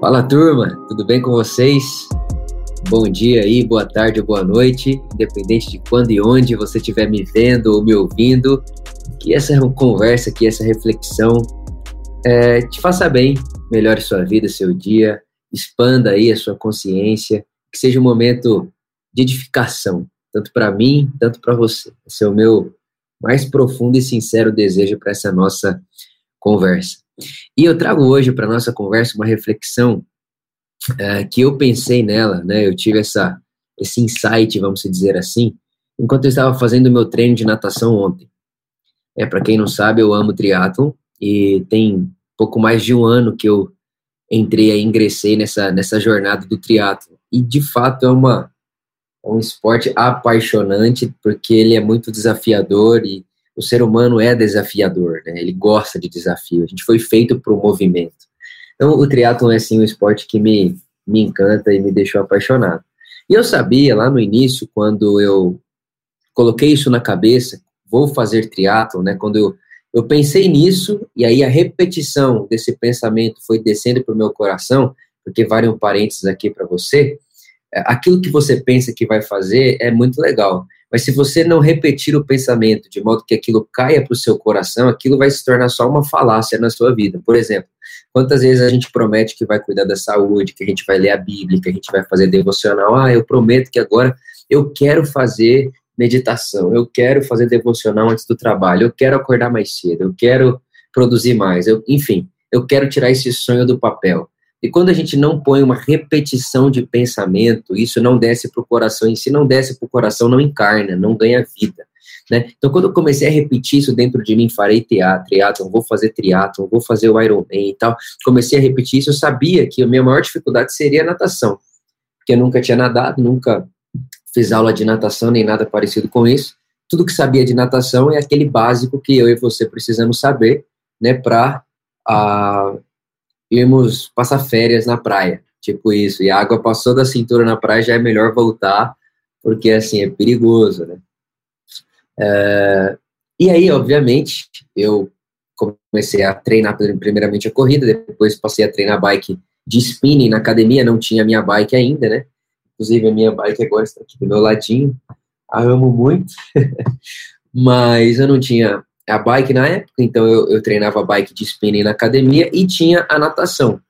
Fala turma, tudo bem com vocês? Bom dia aí, boa tarde boa noite, independente de quando e onde você estiver me vendo ou me ouvindo, que essa conversa, que essa reflexão é, te faça bem, melhore sua vida, seu dia, expanda aí a sua consciência, que seja um momento de edificação, tanto para mim, tanto para você. Esse é o meu mais profundo e sincero desejo para essa nossa conversa. E eu trago hoje para nossa conversa uma reflexão é, que eu pensei nela, né? Eu tive essa esse insight, vamos dizer assim, enquanto eu estava fazendo o meu treino de natação ontem. É para quem não sabe, eu amo triatlo e tem pouco mais de um ano que eu entrei e ingressei nessa nessa jornada do triatlo. E de fato é uma é um esporte apaixonante porque ele é muito desafiador e o ser humano é desafiador, né? Ele gosta de desafio. A gente foi feito para o movimento. Então, o triatlon é, assim, um esporte que me, me encanta e me deixou apaixonado. E eu sabia, lá no início, quando eu coloquei isso na cabeça, vou fazer triatlon, né? Quando eu, eu pensei nisso, e aí a repetição desse pensamento foi descendo para o meu coração, porque vale um parênteses aqui para você, é, aquilo que você pensa que vai fazer é muito legal. Mas se você não repetir o pensamento de modo que aquilo caia para o seu coração, aquilo vai se tornar só uma falácia na sua vida. Por exemplo, quantas vezes a gente promete que vai cuidar da saúde, que a gente vai ler a Bíblia, que a gente vai fazer devocional. Ah, eu prometo que agora eu quero fazer meditação, eu quero fazer devocional antes do trabalho, eu quero acordar mais cedo, eu quero produzir mais, eu, enfim, eu quero tirar esse sonho do papel. E quando a gente não põe uma repetição de pensamento, isso não desce para o coração, e se não desce para o coração, não encarna, não ganha vida. Né? Então, quando eu comecei a repetir isso dentro de mim, farei teatro, triatlon, vou fazer triatlon, vou fazer o Ironman e tal, comecei a repetir isso, eu sabia que a minha maior dificuldade seria a natação, porque eu nunca tinha nadado, nunca fiz aula de natação, nem nada parecido com isso. Tudo que sabia de natação é aquele básico que eu e você precisamos saber, né, para irmos passar férias na praia, tipo isso. E a água passou da cintura na praia, já é melhor voltar, porque assim é perigoso, né? É, e aí, obviamente, eu comecei a treinar primeiramente a corrida, depois passei a treinar bike de spinning na academia, não tinha minha bike ainda, né? Inclusive a minha bike agora está aqui do meu ladinho, a amo muito, mas eu não tinha a bike na época, então eu, eu treinava bike de spinning na academia e tinha a natação.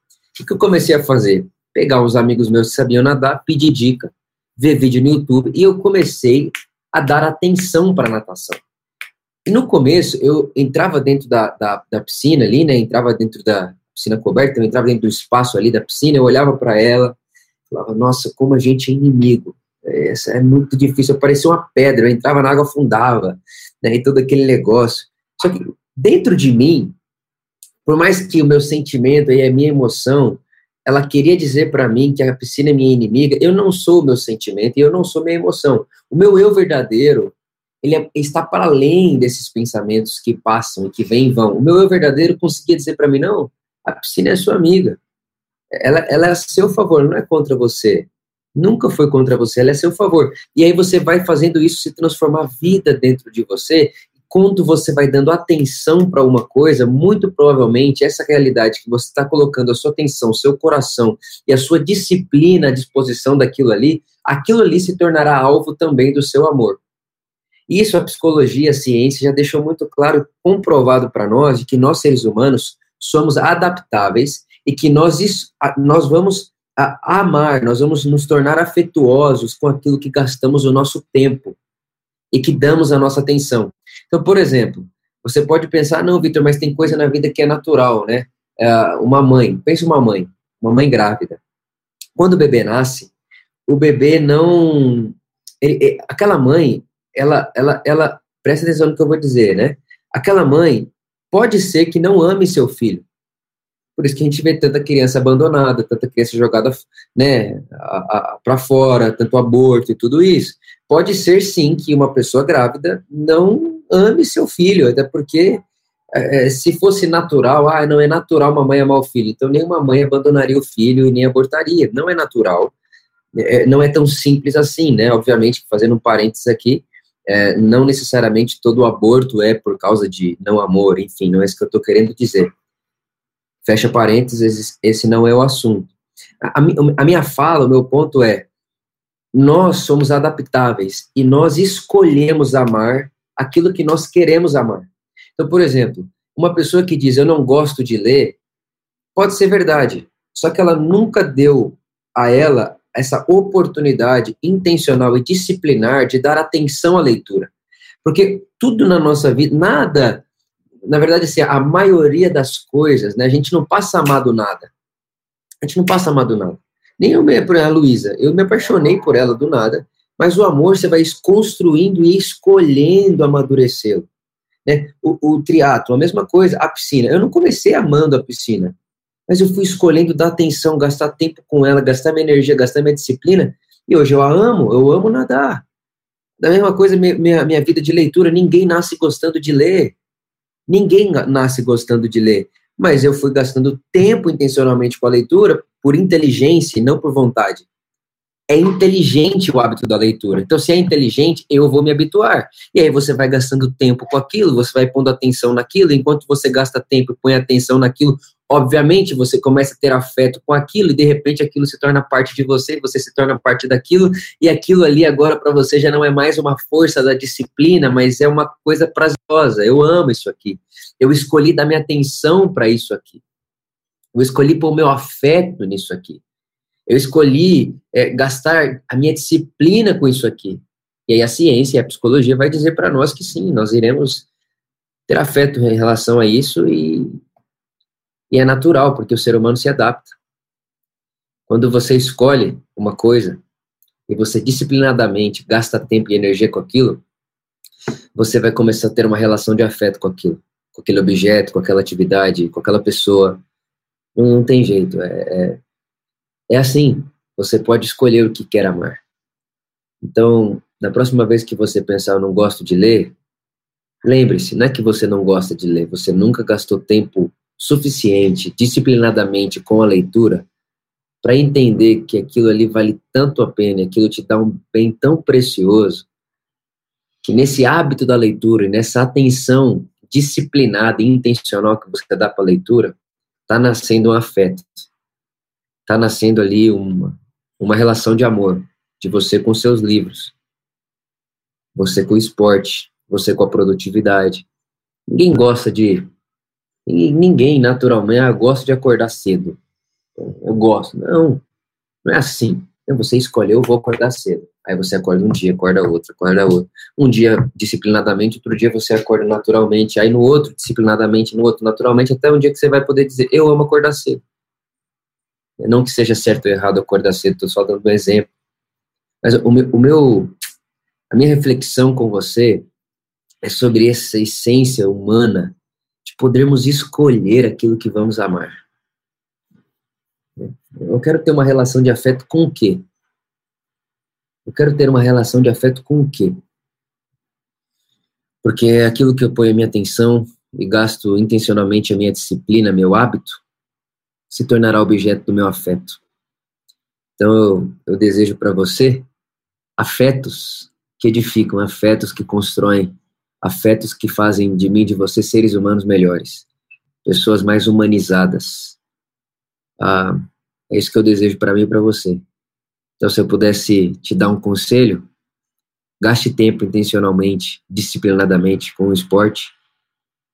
O que eu comecei a fazer? Pegar uns amigos meus que sabiam nadar, pedir dica, ver vídeo no YouTube, e eu comecei a dar atenção para natação. E no começo, eu entrava dentro da, da, da, piscina ali, né? Entrava dentro da piscina coberta, eu entrava dentro do espaço ali da piscina, eu olhava para ela, falava, nossa, como a gente é inimigo. Essa é muito difícil, eu parecia uma pedra, eu entrava na água, afundava né, e todo aquele negócio. Só que dentro de mim, por mais que o meu sentimento e a minha emoção, ela queria dizer para mim que a piscina é minha inimiga, eu não sou o meu sentimento e eu não sou minha emoção. O meu eu verdadeiro, ele é, está para além desses pensamentos que passam e que vêm e vão. O meu eu verdadeiro conseguia dizer para mim, não, a piscina é sua amiga. Ela, ela é a seu favor, não é contra você. Nunca foi contra você, ela é a seu favor. E aí você vai fazendo isso se transformar vida dentro de você quando você vai dando atenção para uma coisa, muito provavelmente essa realidade que você está colocando a sua atenção, seu coração e a sua disciplina à disposição daquilo ali, aquilo ali se tornará alvo também do seu amor. Isso a psicologia, a ciência já deixou muito claro, comprovado para nós, de que nós seres humanos somos adaptáveis e que nós, nós vamos amar, nós vamos nos tornar afetuosos com aquilo que gastamos o nosso tempo e que damos a nossa atenção. Então, por exemplo, você pode pensar, não, Vitor, mas tem coisa na vida que é natural, né? É, uma mãe, pense uma mãe, uma mãe grávida. Quando o bebê nasce, o bebê não. Ele, aquela mãe, ela, ela, ela, presta atenção no que eu vou dizer, né? Aquela mãe pode ser que não ame seu filho. Por isso que a gente vê tanta criança abandonada, tanta criança jogada né, para fora, tanto aborto e tudo isso. Pode ser sim que uma pessoa grávida não ame seu filho, até porque é, se fosse natural, ah, não é natural uma mãe amar o filho, então nenhuma mãe abandonaria o filho e nem abortaria. Não é natural, é, não é tão simples assim, né? Obviamente, fazendo um parênteses aqui, é, não necessariamente todo aborto é por causa de não amor, enfim, não é isso que eu estou querendo dizer. Fecha parênteses, esse não é o assunto. A, a minha fala, o meu ponto é: nós somos adaptáveis e nós escolhemos amar aquilo que nós queremos amar. Então, por exemplo, uma pessoa que diz eu não gosto de ler, pode ser verdade, só que ela nunca deu a ela essa oportunidade intencional e disciplinar de dar atenção à leitura. Porque tudo na nossa vida, nada, na verdade, assim, a maioria das coisas, né, a gente não passa amado nada. A gente não passa amado nada. Nem eu, por exemplo, a Luísa, eu me apaixonei por ela do nada, mas o amor você vai construindo e escolhendo amadurecê-lo. Né? O, o triatlo, a mesma coisa, a piscina. Eu não comecei amando a piscina, mas eu fui escolhendo dar atenção, gastar tempo com ela, gastar minha energia, gastar minha disciplina, e hoje eu a amo, eu amo nadar. Da mesma coisa, minha, minha vida de leitura, ninguém nasce gostando de ler. Ninguém nasce gostando de ler. Mas eu fui gastando tempo intencionalmente com a leitura por inteligência e não por vontade é inteligente o hábito da leitura. Então, se é inteligente, eu vou me habituar. E aí você vai gastando tempo com aquilo, você vai pondo atenção naquilo, enquanto você gasta tempo e põe atenção naquilo, obviamente você começa a ter afeto com aquilo e de repente aquilo se torna parte de você, você se torna parte daquilo e aquilo ali agora para você já não é mais uma força da disciplina, mas é uma coisa prazerosa. Eu amo isso aqui. Eu escolhi dar minha atenção para isso aqui. Eu escolhi pôr o meu afeto nisso aqui. Eu escolhi é, gastar a minha disciplina com isso aqui. E aí a ciência e a psicologia vai dizer para nós que sim, nós iremos ter afeto em relação a isso e, e é natural, porque o ser humano se adapta. Quando você escolhe uma coisa e você disciplinadamente gasta tempo e energia com aquilo, você vai começar a ter uma relação de afeto com aquilo, com aquele objeto, com aquela atividade, com aquela pessoa. Não, não tem jeito. É, é, é assim, você pode escolher o que quer amar. Então, na próxima vez que você pensar, eu não gosto de ler, lembre-se, não é que você não gosta de ler, você nunca gastou tempo suficiente, disciplinadamente com a leitura, para entender que aquilo ali vale tanto a pena, aquilo te dá um bem tão precioso, que nesse hábito da leitura e nessa atenção disciplinada e intencional que você dá para a leitura, está nascendo um afeto está nascendo ali uma, uma relação de amor, de você com seus livros, você com o esporte, você com a produtividade. Ninguém gosta de. Ninguém, naturalmente, ah, gosta de acordar cedo. Eu gosto. Não, não é assim. Você escolheu, eu vou acordar cedo. Aí você acorda um dia, acorda outro, acorda outro. Um dia disciplinadamente, outro dia você acorda naturalmente. Aí no outro, disciplinadamente, no outro, naturalmente, até um dia que você vai poder dizer: Eu amo acordar cedo. Não que seja certo ou errado acordar cedo, estou só dando um exemplo. Mas o meu, o meu, a minha reflexão com você é sobre essa essência humana de podermos escolher aquilo que vamos amar. Eu quero ter uma relação de afeto com o quê? Eu quero ter uma relação de afeto com o quê? Porque é aquilo que eu ponho a minha atenção e gasto intencionalmente a minha disciplina, meu hábito, se tornará objeto do meu afeto. Então eu, eu desejo para você afetos que edificam, afetos que constroem, afetos que fazem de mim, de você, seres humanos melhores, pessoas mais humanizadas. Ah, é isso que eu desejo para mim e para você. Então, se eu pudesse te dar um conselho, gaste tempo intencionalmente, disciplinadamente com o esporte,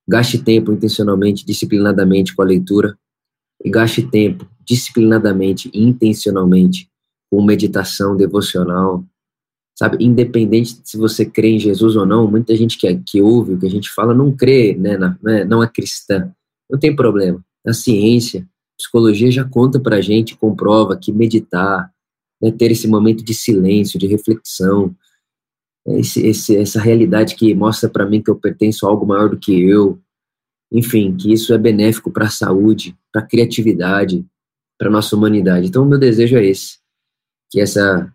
gaste tempo intencionalmente, disciplinadamente com a leitura, e gaste tempo disciplinadamente e intencionalmente com meditação devocional, sabe? Independente se você crê em Jesus ou não, muita gente que, que ouve o que a gente fala não crê, né? Na, né? Não é cristã. Não tem problema. A ciência, a psicologia já conta pra gente, comprova que meditar, né, ter esse momento de silêncio, de reflexão, esse, esse, essa realidade que mostra para mim que eu pertenço a algo maior do que eu, enfim, que isso é benéfico para a saúde, para a criatividade, para a nossa humanidade. Então, o meu desejo é esse, que essa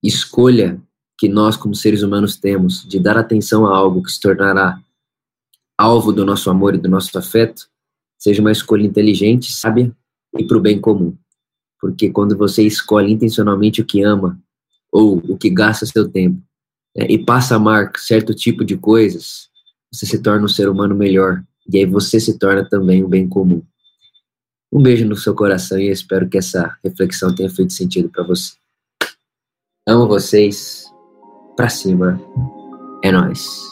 escolha que nós, como seres humanos, temos de dar atenção a algo que se tornará alvo do nosso amor e do nosso afeto, seja uma escolha inteligente, sábia e para o bem comum. Porque quando você escolhe intencionalmente o que ama, ou o que gasta seu tempo, né, e passa a amar certo tipo de coisas, você se torna um ser humano melhor. E aí você se torna também um bem comum. Um beijo no seu coração e espero que essa reflexão tenha feito sentido para você. Amo vocês. Pra cima. É nós.